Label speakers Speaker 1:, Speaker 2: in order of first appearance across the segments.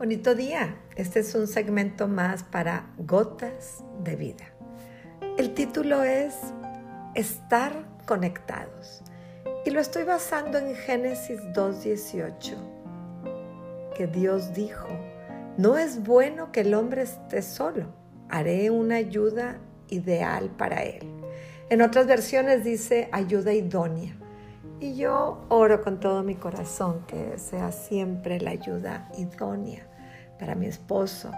Speaker 1: Bonito día. Este es un segmento más para Gotas de Vida. El título es Estar conectados. Y lo estoy basando en Génesis 2.18, que Dios dijo, no es bueno que el hombre esté solo, haré una ayuda ideal para él. En otras versiones dice ayuda idónea. Y yo oro con todo mi corazón que sea siempre la ayuda idónea para mi esposo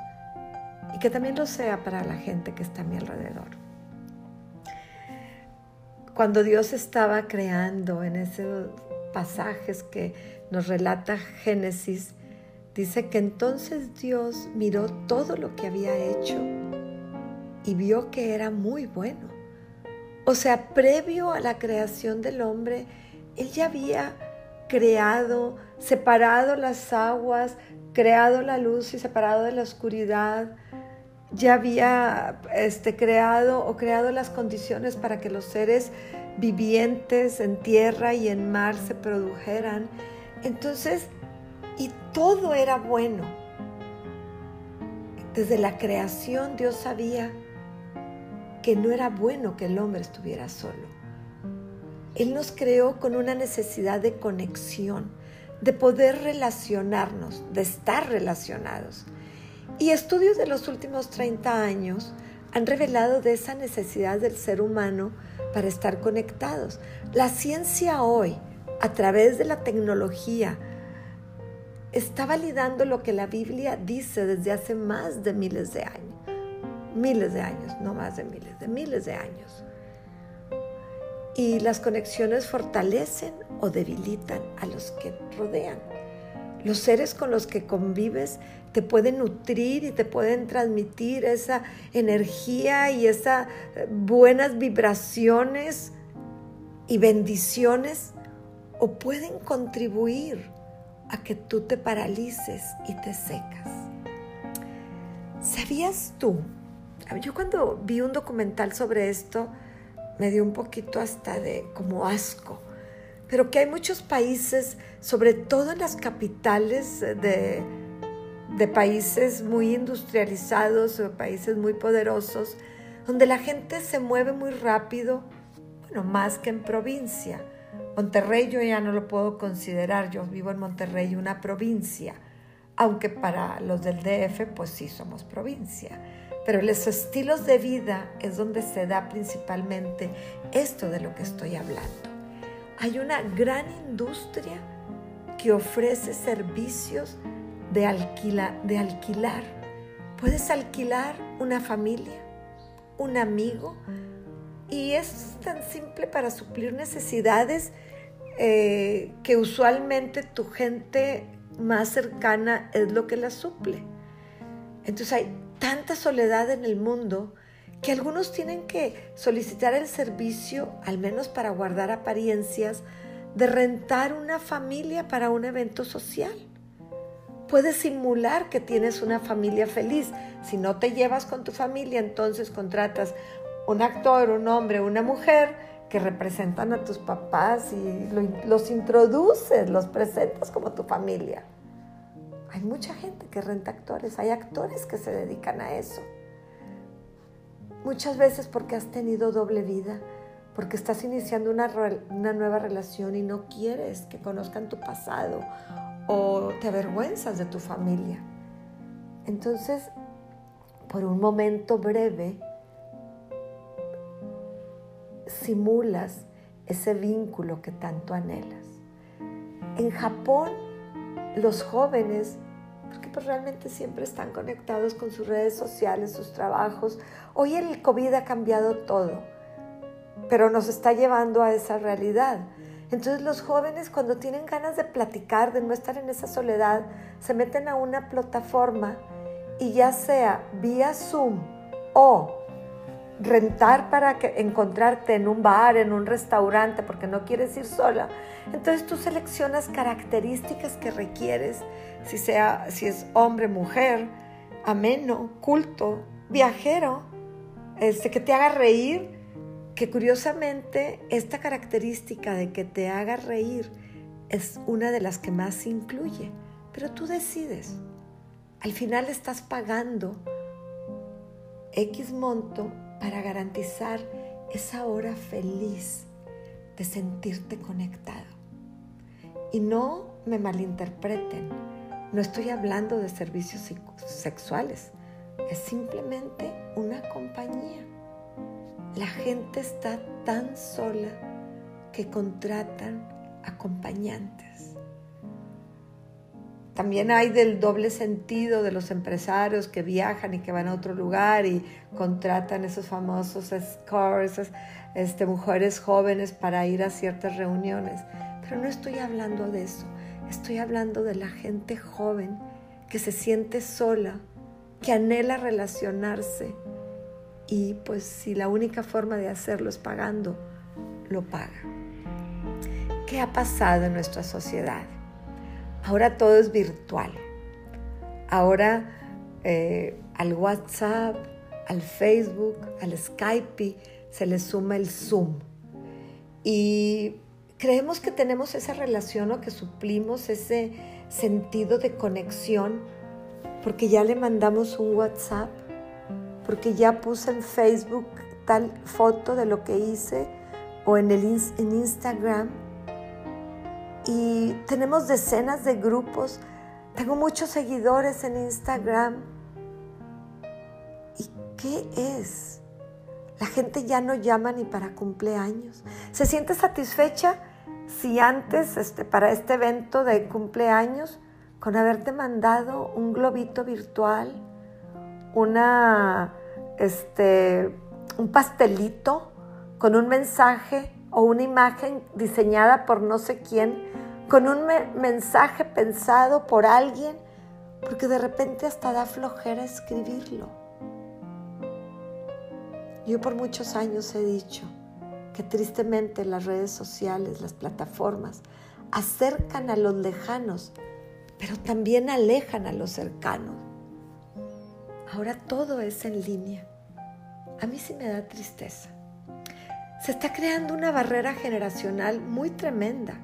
Speaker 1: y que también lo sea para la gente que está a mi alrededor. Cuando Dios estaba creando en esos pasajes que nos relata Génesis, dice que entonces Dios miró todo lo que había hecho y vio que era muy bueno. O sea, previo a la creación del hombre, Él ya había creado, separado las aguas, creado la luz y separado de la oscuridad, ya había este, creado o creado las condiciones para que los seres vivientes en tierra y en mar se produjeran. Entonces, y todo era bueno. Desde la creación Dios sabía que no era bueno que el hombre estuviera solo. Él nos creó con una necesidad de conexión de poder relacionarnos, de estar relacionados. Y estudios de los últimos 30 años han revelado de esa necesidad del ser humano para estar conectados. La ciencia hoy, a través de la tecnología, está validando lo que la Biblia dice desde hace más de miles de años. Miles de años, no más de miles, de miles de años. Y las conexiones fortalecen o debilitan a los que rodean. Los seres con los que convives te pueden nutrir y te pueden transmitir esa energía y esas eh, buenas vibraciones y bendiciones o pueden contribuir a que tú te paralices y te secas. ¿Sabías tú? Yo cuando vi un documental sobre esto me dio un poquito hasta de como asco pero que hay muchos países, sobre todo en las capitales de, países muy industrializados o países muy poderosos, donde la gente se mueve muy rápido, bueno, más que en provincia. Monterrey yo ya no lo puedo considerar, yo vivo en Monterrey, una provincia, aunque para los del DF pues sí somos provincia. Pero los estilos de vida es donde se da principalmente esto de lo que estoy hablando hay una gran industria que ofrece servicios de, de alquilar. Puedes alquilar una familia, un amigo, y es tan simple para suplir necesidades eh, que usualmente tu gente más cercana es lo que la suple. Entonces hay tanta soledad en el mundo que algunos tienen que solicitar el servicio, al menos para guardar apariencias, de rentar una familia para un evento social. Puedes simular que tienes una familia feliz. Si no te llevas con tu familia, entonces contratas un actor, un hombre, una mujer que representan a tus papás y los introduces, los presentas como tu familia. Hay mucha gente que renta actores, hay actores que se dedican a eso. Muchas veces porque has tenido doble vida, porque estás iniciando una, una, nueva relación y no quieres que conozcan tu pasado o te avergüenzas de tu familia. Entonces, por un momento breve, simulas ese vínculo que tanto anhelas. En Japón, los jóvenes porque pues realmente siempre están conectados con sus redes sociales, sus trabajos. Hoy el COVID ha cambiado todo, pero nos está llevando a esa realidad. Entonces los jóvenes cuando tienen ganas de platicar, de no estar en esa soledad, se meten a una plataforma y ya sea vía Zoom o rentar para que, encontrarte en un bar, en un restaurante, porque no quieres ir sola. Entonces tú seleccionas características que requieres, si, sea, si es hombre, mujer, ameno, culto, viajero, este, que te haga reír, que curiosamente esta característica de que te haga reír es una de las que más incluye, pero tú decides. al final estás pagando X monto para garantizar esa hora feliz de sentirte conectado. Y no me malinterpreten, no estoy hablando de servicios sexuales, es simplemente una compañía. La gente está tan sola que contratan acompañantes. También hay del doble sentido de los empresarios que viajan y que van a otro lugar y contratan esos famosos escorts, este, mujeres jóvenes para ir a ciertas reuniones. Pero no estoy hablando de eso. Estoy hablando de la gente joven que se siente sola, que anhela relacionarse y pues si la única forma de hacerlo es pagando, lo paga. ¿Qué ha pasado en nuestra sociedad? Ahora todo es virtual. Ahora eh, al WhatsApp, al Facebook, al Skype se le suma el Zoom. Y creemos que tenemos esa relación o que suplimos ese sentido de conexión porque ya le mandamos un WhatsApp, porque ya puse en Facebook tal foto de lo que hice o en, el, en Instagram y tenemos decenas de grupos. Tengo muchos seguidores en Instagram. ¿Y qué es? La gente ya no llama ni para cumpleaños. ¿Se siente satisfecha si antes, este, para este evento de cumpleaños, con haberte mandado un globito virtual, una, este, un pastelito con un mensaje o una imagen diseñada por no sé quién, con un mensaje pensado por alguien, porque de repente hasta da flojera escribirlo. Yo por muchos años he dicho que tristemente las redes sociales, las plataformas, acercan a los lejanos, pero también alejan a los cercanos. Ahora todo es en línea. A mí sí me da tristeza se está creando una barrera generacional muy tremenda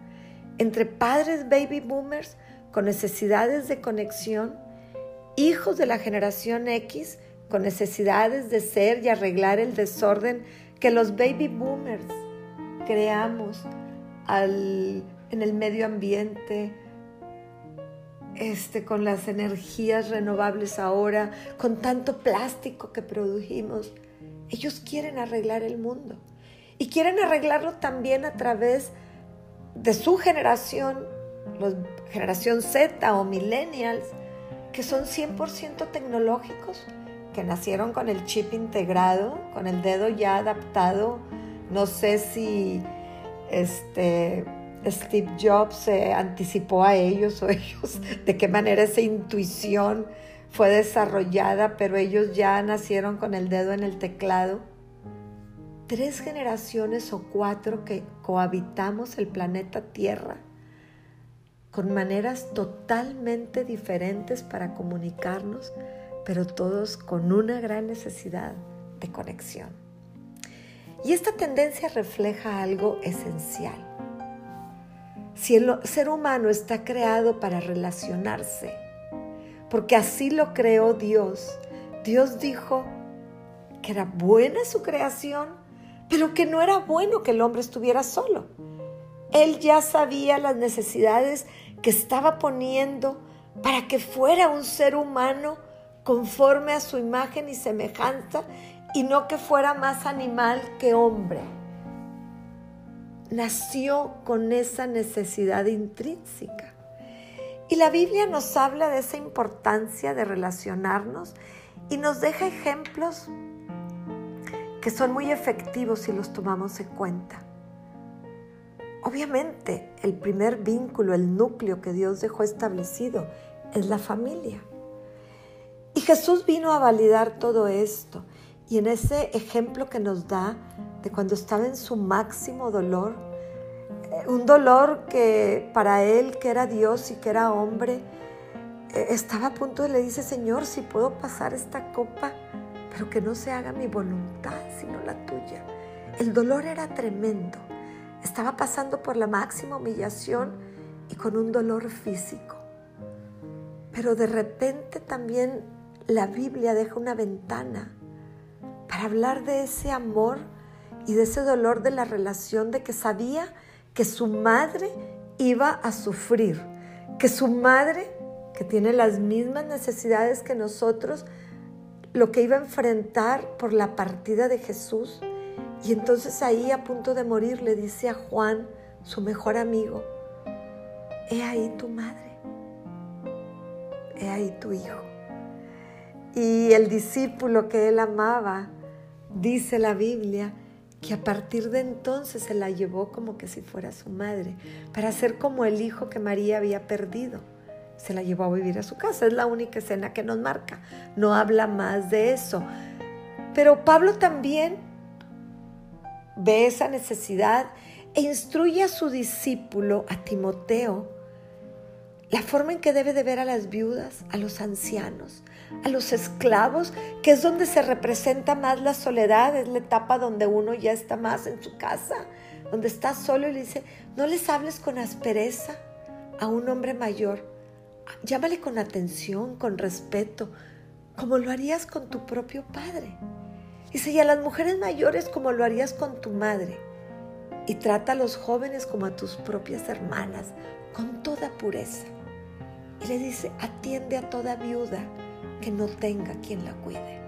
Speaker 1: entre padres baby boomers con necesidades de conexión, hijos de la generación X con necesidades de ser y arreglar el desorden que los baby boomers creamos en el medio ambiente, este, con las energías renovables ahora, con tanto plástico que produjimos. Ellos quieren arreglar el mundo y quieren arreglarlo también a través de su generación, la generación Z o millennials, que son 100% tecnológicos, que nacieron con el chip integrado, con el dedo ya adaptado. No sé si este, Steve Jobs se anticipó a ellos o ellos, de qué manera esa intuición fue desarrollada, pero ellos ya nacieron con el dedo en el teclado tres generaciones o cuatro que cohabitamos el planeta Tierra con maneras totalmente diferentes para comunicarnos, pero todos con una gran necesidad de conexión. Y esta tendencia refleja algo esencial. Si el ser humano está creado para relacionarse, porque así lo creó Dios, Dios dijo que era buena su creación pero que no era bueno que el hombre estuviera solo. Él ya sabía las necesidades que estaba poniendo para que fuera un ser humano conforme a su imagen y semejanza y no que fuera más animal que hombre. Nació con esa necesidad intrínseca. Y la Biblia nos habla de esa importancia de relacionarnos y nos deja ejemplos que son muy efectivos si los tomamos en cuenta. Obviamente, el primer vínculo, el núcleo que Dios dejó establecido es la familia. Y Jesús vino a validar todo esto. Y en ese ejemplo que nos da de cuando estaba en su máximo dolor, eh, un dolor que para él, que era Dios y que era hombre, eh, estaba a punto de le dice, Señor, si puedo pasar esta copa, pero que no se haga mi voluntad, sino la tuya. El dolor era tremendo. Estaba pasando por la máxima humillación y con un dolor físico. pero de repente también la Biblia deja una ventana para hablar de ese amor y de ese dolor de la relación de que sabía que su madre iba a sufrir, que su madre, que tiene las mismas necesidades que nosotros, lo que iba a enfrentar por la partida de Jesús. Y entonces ahí a punto de morir le dice a Juan, su mejor amigo, he ahí tu madre, he ahí tu hijo. Y el discípulo que él amaba, dice la Biblia, que a partir de entonces se la llevó como que si fuera su madre, para ser como el hijo que María había perdido. Se la llevó a vivir a su casa, es la única escena que nos marca, no habla más de eso. Pero Pablo también ve esa necesidad e instruye a su discípulo, a Timoteo, la forma en que debe de ver a las viudas, a los ancianos, a los esclavos, que es donde se representa más la soledad, es la etapa donde uno ya está más en su casa, donde está solo y le dice, no les hables con aspereza a un hombre mayor, llámale con atención, con respeto, como lo harías con tu propio padre. Dice, y a las mujeres mayores como lo harías con tu madre. Y trata a los jóvenes como a tus propias hermanas, con toda pureza. Y le dice, atiende a toda viuda que no tenga quien la cuide.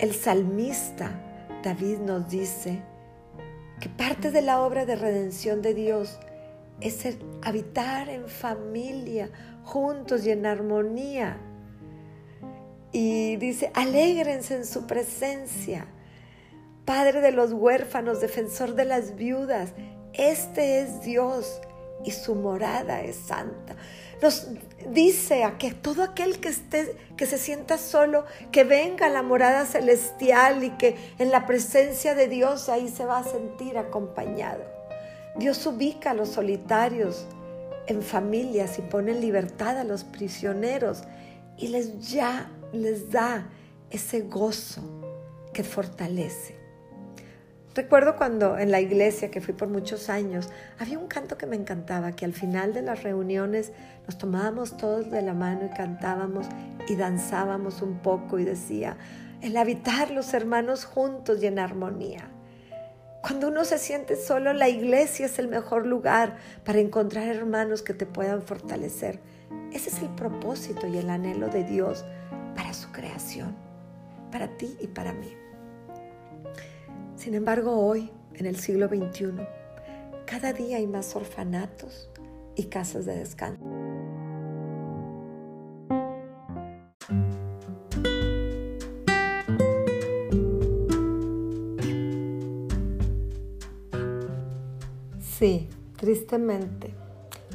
Speaker 1: El salmista David nos dice que parte de la obra de redención de Dios es el habitar en familia, juntos y en armonía. Y dice, alégrense en su presencia. Padre de los huérfanos, defensor de las viudas, este es Dios y su morada es santa nos dice a que todo aquel que esté, que se sienta solo, que venga a la morada celestial y que en la presencia de Dios ahí se va a sentir acompañado. Dios ubica a los solitarios en familias y pone en libertad a los prisioneros y les ya les da ese gozo que fortalece. Recuerdo cuando en la iglesia que fui por muchos años, había un canto que me encantaba, que al final de las reuniones nos tomábamos todos de la mano y cantábamos y danzábamos un poco y decía, el habitar los hermanos juntos y en armonía. Cuando uno se siente solo, la iglesia es el mejor lugar para encontrar hermanos que te puedan fortalecer. Ese es el propósito y el anhelo de Dios para su creación, para ti y para mí. Sin embargo, hoy, en el siglo XXI, cada día hay más orfanatos y casas de descanso.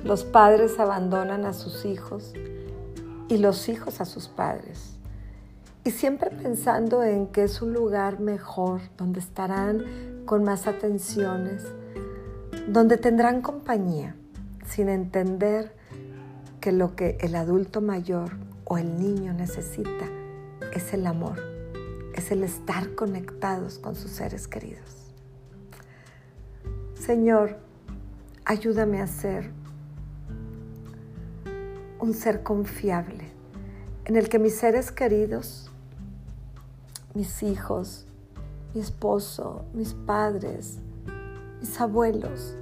Speaker 1: Los padres abandonan a sus hijos y los hijos a sus padres y siempre pensando en que es un lugar mejor, donde estarán con más atenciones, donde tendrán compañía, sin entender que lo que el adulto mayor o el niño necesita es el amor, es el estar conectados con sus seres queridos. Señor, ayúdame a ser un ser confiable en el que mis seres queridos mis hijos, mi esposo, mis padres, mis abuelos,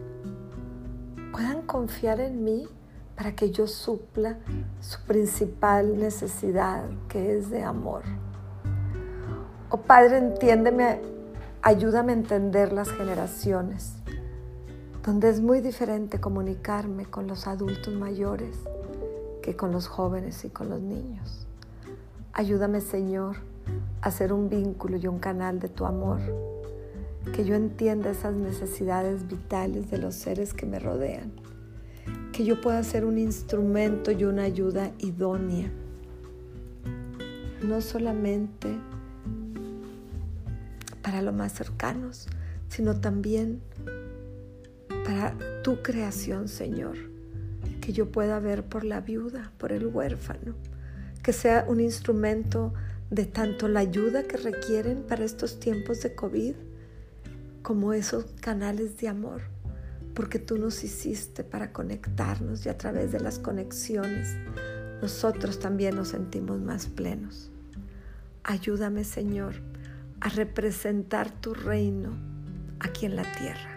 Speaker 1: puedan confiar en mí para que yo supla su principal necesidad, que es de amor. Oh Padre, entiéndeme, ayúdame a entender las generaciones, donde es muy diferente comunicarme con los adultos mayores que con los jóvenes y con los niños. Ayúdame, Señor, hacer un vínculo y un canal de tu amor, que yo entienda esas necesidades vitales de los seres que me rodean, que yo pueda ser un instrumento y una ayuda idónea, no solamente para los más cercanos, sino también para tu creación, Señor, que yo pueda ver por la viuda, por el huérfano, que sea un instrumento de tanto la ayuda que requieren para estos tiempos de COVID como esos canales de amor, porque tú nos hiciste para conectarnos y a través de las conexiones nosotros también nos sentimos más plenos. Ayúdame, Señor, a representar tu reino aquí en la tierra,